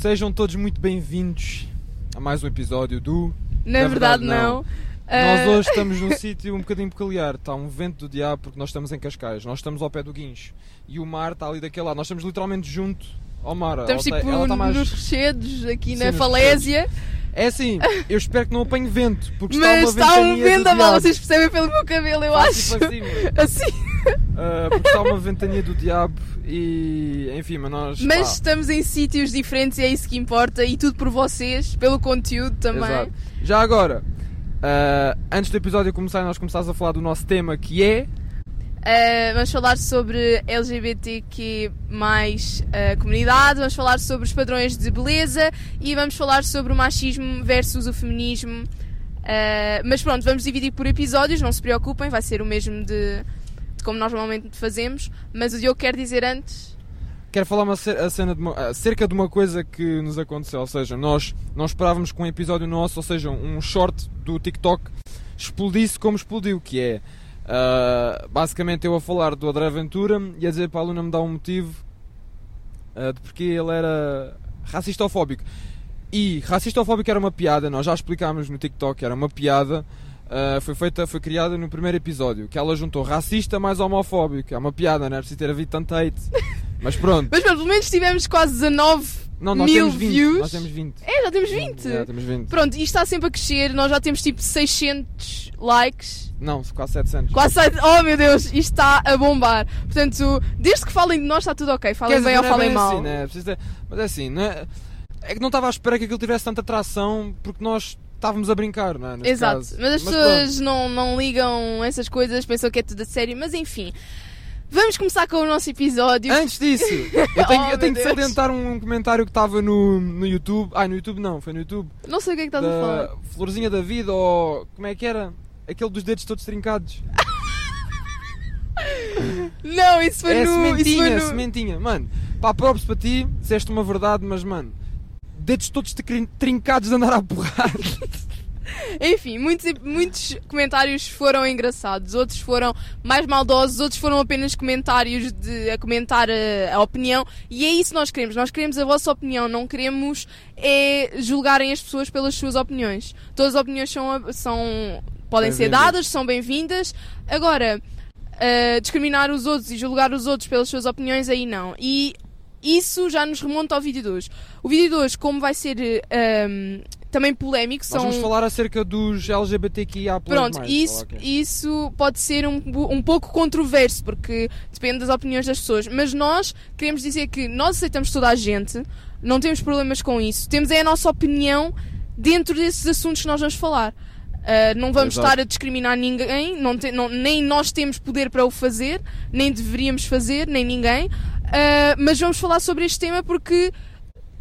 Sejam todos muito bem-vindos a mais um episódio do. Na, verdade, não. Nós Ah, hoje estamos num sítio um bocadinho peculiar. Está um vento do diabo porque nós estamos em Cascais. Nós estamos ao pé do Guincho. E o mar está ali daquele lado. Nós estamos literalmente junto ao mar. Estamos ela, tipo tá- ela tá mais... nos rochedos, aqui Sim, na nos falésia, É assim, eu espero que não apanhe vento. Porque mas está está uma um ventania do vendaval, diabo. vocês percebem pelo meu cabelo, eu Faz acho. tipo assim, mano. Assim. Ah, porque está uma ventania do diabo e enfim, mas nós. Mas pá, estamos em sítios diferentes e é isso que importa e tudo por vocês, pelo conteúdo também. Exato. Já agora, ah, antes do episódio começar, nós começámos a falar do nosso tema que é. Uh, vamos falar sobre LGBTQ mais uh, comunidade, vamos falar sobre os padrões de beleza e vamos falar sobre o machismo versus o feminismo. Uh, mas pronto, vamos dividir por episódios, não se preocupem, vai ser o mesmo de como nós normalmente fazemos. Mas o Diogo quer dizer antes. Quero falar uma, cena de uma- acerca de uma coisa que nos aconteceu. Ou seja, nós não esperávamos que um episódio nosso, ou seja, um short do TikTok, explodisse como explodiu. Que é ah, basicamente eu a falar do André Ventura e a dizer para a aluna me dar um motivo ah, de porque ele era racistofóbico. E racistofóbico era uma piada, nós já explicámos no TikTok, era uma piada. Ah, foi feita, foi criada no primeiro episódio, que ela juntou racista mais homofóbico. É uma piada, não é preciso ter havido tanto hate. Mas pronto. Mas pronto, pelo menos tivemos quase 19 Não, nós mil temos 20. views. Nós temos 20. É, já temos 20. Já temos 20. Pronto, isto está sempre a crescer, nós já temos tipo 600 likes. Não, quase 700. Quase sai. Oh meu Deus, isto está a bombar. Portanto, desde que falem de nós está tudo ok. Falem Quer dizer, bem ou é falem bem mal. Assim, né? Mas é assim, não é... é que não estava à espera que aquilo tivesse tanta atração porque nós estávamos a brincar, não é? Neste Exato, caso. mas as pronto. pessoas não, não ligam essas coisas, pensam que é tudo a sério, mas enfim. Vamos começar com o nosso episódio. Antes disso, eu tenho, Oh, eu tenho Deus. salientar um comentário que estava no, no YouTube. Ai, no YouTube não, foi no YouTube. Não sei o que é que estás a falar. Florzinha da Vida ou. Como é que era? Aquele dos dedos todos trincados. Não, isso foi é no. Isso sementinha, foi no... sementinha. Mano, pá, props para ti, disseste uma verdade, mas mano, dedos todos trin- trincados de andar a porrada. Enfim, muitos, muitos comentários foram engraçados, outros foram mais maldosos, outros foram apenas comentários de, a comentar a, a opinião. E é isso que nós queremos. Nós queremos a vossa opinião, não queremos é julgarem as pessoas pelas suas opiniões. Todas as opiniões são, são podem ser dadas, são bem-vindas. Agora, ah, discriminar os outros e julgar os outros pelas suas opiniões, aí não. E isso já nos remonta ao vídeo de hoje. O vídeo de hoje, como vai ser ahm, também polémico, Nós são. vamos falar acerca dos LGBTQIA+. Pronto, mais. isso, Ok. isso pode ser um, um pouco controverso, porque depende das opiniões das pessoas. Mas nós queremos dizer que nós aceitamos toda a gente, não temos problemas com isso. Temos é a nossa opinião dentro desses assuntos que nós vamos falar. Ah, não vamos Exato. estar a discriminar ninguém, não te- não- nem nós temos poder para o fazer, nem deveríamos fazer, nem ninguém. Ah, mas vamos falar sobre este tema porque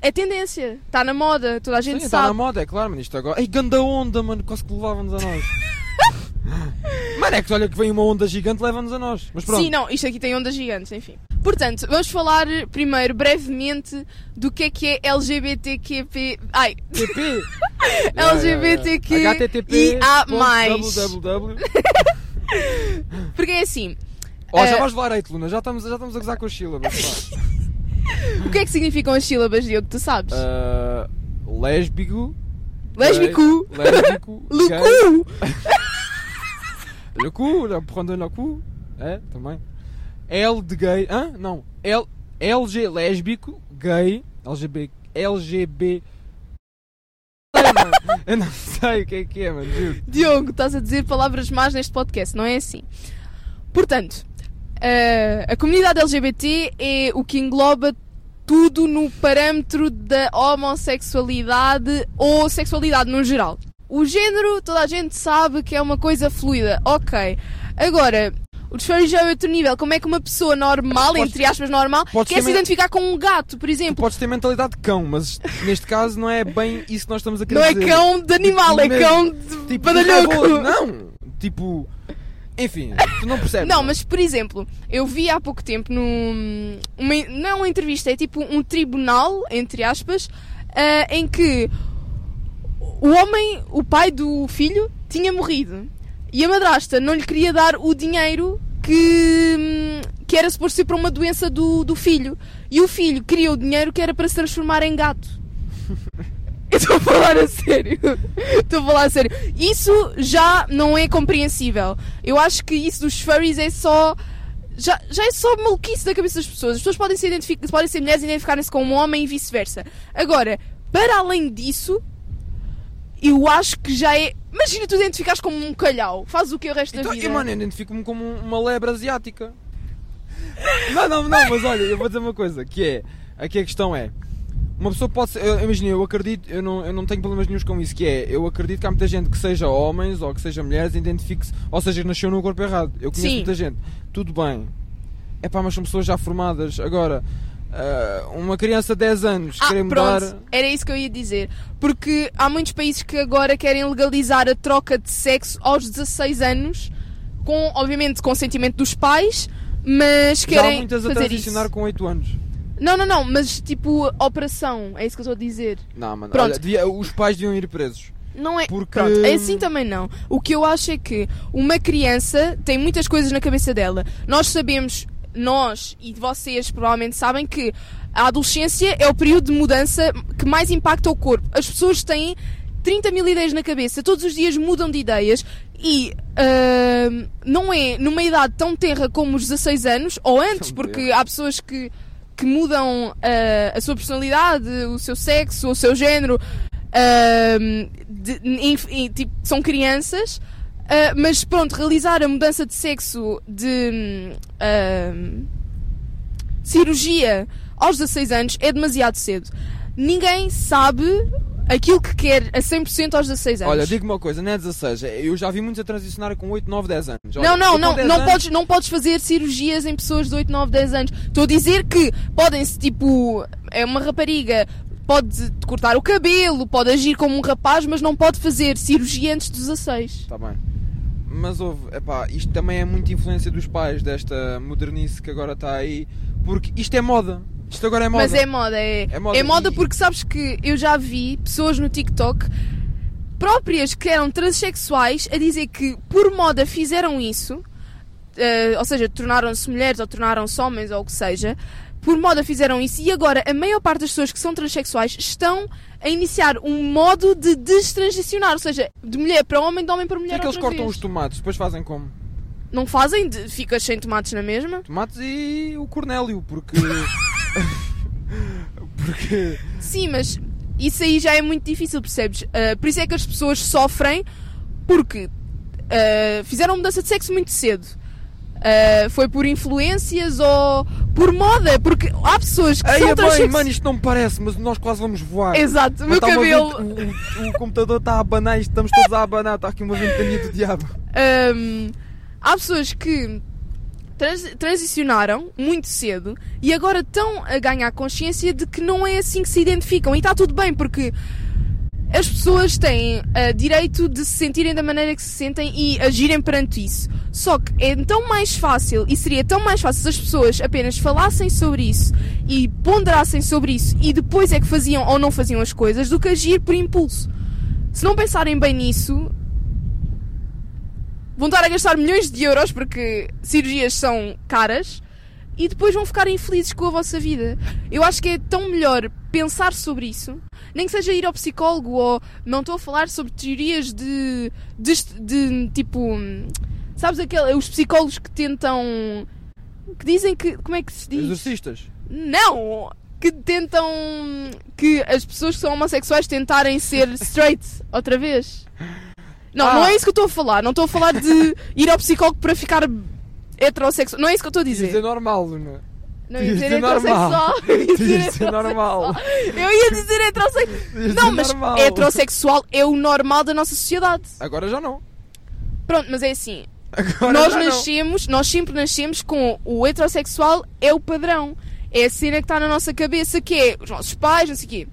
é tendência, está na moda, toda a gente Sim, está sabe. na moda, é claro, mano. Isto agora. Ei, ganda onda, mano, quase que levava-nos a nós. mano, é que olha que vem uma onda gigante, leva-nos a nós. Mas pronto. Sim, não, isto aqui tem ondas gigantes, enfim. Portanto, vamos falar primeiro, brevemente, do que é que é LGBTQP. Ai, TP. LGBTQ HTTP. Mais. www. porque é assim, Ó, já Eh, vais levar aí, Luna. Já estamos, já estamos a gozar com as sílabas. pá. o que é que significam as sílabas, Diogo, tu sabes? Ah, lésbico. Lésbico, gay, Lésbico. gay. Lucu, Le cu, la prendre le cu. É, também. L de gay. Hã? Não. L, LG lésbico, gay. LGB. LGB. Eu não sei o que é que é, mano. Juro. Diogo, estás a dizer palavras más neste podcast, não é assim? Portanto, eh, a comunidade LGBT é o que engloba tudo no parâmetro da homossexualidade ou sexualidade no geral. O género, toda a gente sabe que é uma coisa fluida, ok. Agora, o desfecho já é outro nível. Como é que uma pessoa normal, Podes- entre aspas normal, quer se identificar com um gato, por Tu exemplo? podes ter mentalidade de cão, mas neste caso não é bem isso que nós estamos a querer Não é dizer. cão de animal, é Mesmo. cão de Tipo, badalhoco. raivoso. Não! Tipo. Enfim, tu não percebes. Não, mas por exemplo, eu vi há pouco tempo num. Uma, não é uma entrevista, é tipo um tribunal, entre aspas, ah, em que o homem, o pai do filho, tinha morrido. E a madrasta não lhe queria dar o dinheiro que, que era suposto ser para uma doença do, do filho. E o filho queria o dinheiro que era para se transformar em gato. Eu estou a falar a sério. Estou a falar a sério. Isso já não é compreensível. Eu acho que isso dos furries é só. Já, já é só maluquice da cabeça das pessoas. As pessoas podem ser, identific- podem ser mulheres e identificarem-se com um homem e vice-versa. Agora, para além disso, eu acho que já é. Imagina tu identificares como um calhau. Faz o que o resto Então, da vida? e, mano, eu identifico-me como um- uma lebre asiática. Não, não, não, mas olha, eu vou dizer uma coisa, que é, aqui a questão é, uma pessoa pode ser, eu- imagina, eu acredito, eu não, eu não tenho problemas nenhums com isso, que é, eu acredito que há muita gente que seja homens ou que seja mulheres, identifique-se, ou seja, nasceu no corpo errado. Eu conheço Sim. muita gente, tudo bem. É pá, mas são pessoas já formadas. Agora, ah, uma criança de 10 anos Ah, querer mudar. pronto, era isso que eu ia dizer. Porque há muitos países que agora querem legalizar a troca de sexo aos 16 anos, com, obviamente, consentimento dos pais, mas Já há querem muitas a fazer transicionar isso. com 8 anos. Não, não, não, mas tipo, operação, é isso que eu estou a dizer. Não, mano, Pronto. olha, devia- os pais deviam ir presos. Não é. Porque- Pronto, é assim também não. O que eu acho é que uma criança tem muitas coisas na cabeça dela. Nós sabemos, nós e vocês provavelmente sabem que a adolescência é o período de mudança que mais impacta o corpo. As pessoas têm 30 mil ideias na cabeça, todos os dias mudam de ideias e ahm, não é numa idade tão tenra como os 16 anos, ou antes, Tão porque há pessoas que, que mudam ah, a sua personalidade, o seu sexo, o seu género, ahm, de- tipo, são crianças, ah, mas pronto, realizar a mudança de sexo de ahm, cirurgia aos 16 anos é demasiado cedo. Ninguém sabe aquilo que quer a 100% aos 16 anos. Olha, digo uma coisa, não é 16, eu já vi muitos a transicionar com 8, 9, 10 anos. Olha, Não, não, não, 10 não anos- podes, não podes fazer cirurgias em pessoas de 8, 9, 10 anos. Estou a dizer que podem-se, tipo, é uma rapariga, pode cortar o cabelo, pode agir como um rapaz, mas não pode fazer cirurgia antes dos 16. Tá bem. Mas houve, epá, isto também é muita influência dos pais, desta modernice que agora está aí, porque isto é moda. Isto agora é moda. Mas é moda, é, É moda é moda porque sabes que eu já vi pessoas no TikTok próprias que eram transexuais a dizer que por moda fizeram isso, eh, ou seja, tornaram-se mulheres ou tornaram-se homens ou o que seja, por moda fizeram isso e agora a maior parte das pessoas que são transexuais estão a iniciar um modo de destransicionar, ou seja, de mulher para homem, de homem para mulher é que eles cortam vez. os tomates? Depois fazem como? Não fazem? De, ficas sem tomates na mesma? Tomates e o Cornélio, porque. porque. Sim, mas isso aí já é muito difícil, percebes? Uh, por isso é que as pessoas sofrem porque uh, fizeram mudança de sexo muito cedo. Uh, foi por influências ou por moda, porque há pessoas que Ei, são transexuais. mano, isto não me parece, mas nós quase vamos voar. Exato, o Mas meu tá cabelo. O, o- o computador está a abanar, isto estamos todos a abanar, está aqui uma ventania do diabo. Um, há pessoas que trans- transicionaram muito cedo e agora estão a ganhar consciência de que não é assim que se identificam. E está tudo bem, porque as pessoas têm ah, direito de se sentirem da maneira que se sentem e agirem perante isso. Só que é tão mais fácil e seria tão mais fácil se as pessoas apenas falassem sobre isso e ponderassem sobre isso e depois é que faziam ou não faziam as coisas do que agir por impulso. Se não pensarem bem nisso, vão estar a gastar milhões de euros porque cirurgias são caras e depois vão ficar infelizes com a vossa vida. Eu acho que é tão melhor pensar sobre isso, nem que seja ir ao psicólogo ou não estou a falar sobre teorias de, de, de, tipo, sabes aquele, os psicólogos que tentam que dizem que como é que se diz? Exorcistas. Não, que tentam que as pessoas que são homossexuais tentarem ser straight outra vez. Não, Ah. não é isso que eu estou a falar. Não estou a falar de ir ao psicólogo para ficar heterossexual. Não é isso que eu estou a Dizer dizer. normal, Luna. Não ia dizer heterossexual. Dizer Dizer normal. Eu ia dizer heterossexual. Não, mas normal. heterossexual é o normal da nossa sociedade. Agora já não. Pronto, mas é assim. Agora nós já não. nascemos, nós sempre nascemos com o heterossexual é o padrão. É a cena que está na nossa cabeça, que é os nossos pais, não sei o quê.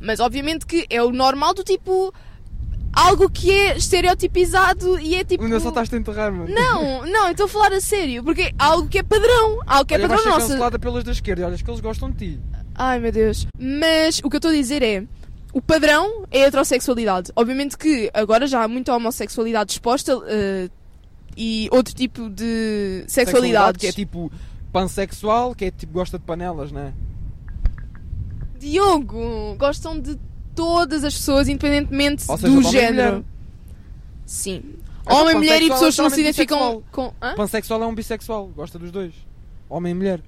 Mas obviamente que é o normal do tipo. Algo que é estereotipizado e é tipo. Luna, só estás a enterrar, mano. Não, não, eu estou a falar a sério, porque é algo que é padrão, algo que é Olha, padrão nosso. cancelada pelas da esquerda, olha, que eles gostam de ti. Ai meu Deus. Mas o que eu estou a dizer é. O padrão é a heterossexualidade. Obviamente que agora já há muita homossexualidade exposta eh, e outro tipo de sexualidade. Que é tipo pansexual, que é tipo gosta de panelas, né? Diogo, gostam de todas as pessoas, independentemente seja, do e género. Sim. Então, homem, mulher e pessoas que é não se totalmente identificam com. Hã? Pansexual é um bissexual, gosta dos dois. Homem e mulher.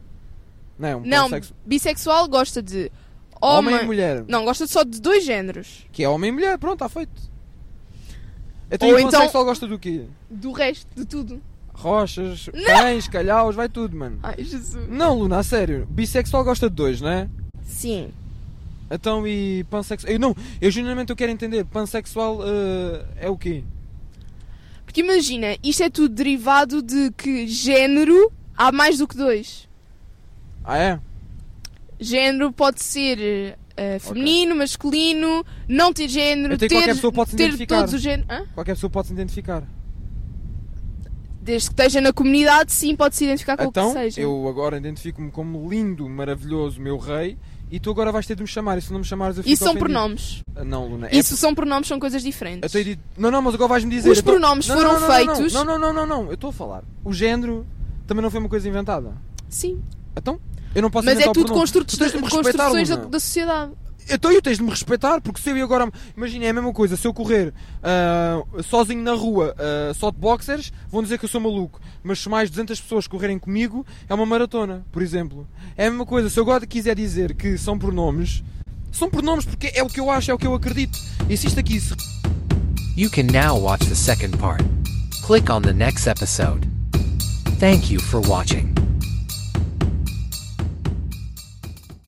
Não, é um Não, pansexual. bissexual gosta de Homem, homem. e mulher. Não, gosta só de dois géneros. Que é homem e mulher, pronto, está feito. Então, Ou o então- pansexual gosta do quê? Do resto, de tudo. Rochas, cães, calhaus, vai tudo, mano. Ai, Jesus. Não, Luna, a sério. Bissexual gosta de dois, não é? Sim. Então e pansexual. Eu não, eu genuinamente eu quero entender. Pansexual eh, é o quê? Porque imagina, isto é tudo derivado de que género há mais do que dois. Ah, é? Género pode ser eh, feminino, masculino, não ter género, Até ter, qualquer pessoa pode se ter identificar. todos os géneros. Hã? Qualquer pessoa pode se identificar. Desde que esteja na comunidade, sim, pode se identificar com então, o que seja. eu agora identifico-me como lindo, maravilhoso, meu rei. E tu agora vais ter de me chamar. E se não me chamares, eu fico Isso são ofendido. pronomes. Ah, Não, Luna. é Isso são pronomes, são coisas diferentes. Eu tenho dito- Não, não, mas agora vais-me dizer. Os eu tô- pronomes Não, foram não, não, não, feitos- Não, não, não, não, não. Eu estou a falar. O género também não foi uma coisa inventada. Sim. Então, eu não posso Mas é inventar o tudo pronome. constru Tu tens de me respeitar, construções da, Luna. da sociedade. Então eu tens de me respeitar, porque se eu e agora. Imagina, é a mesma coisa. Se eu correr ah, sozinho na rua, ah, só de boxers, vão dizer que eu sou maluco. Mas se mais 200 pessoas correrem comigo, é uma maratona, por exemplo. É a mesma coisa. Se eu agora quiser dizer que são pronomes, são pronomes porque é o que eu acho, é o que eu acredito. E se isto aqui se You can now watch the second part. Click on the next episode. Thank you for watching.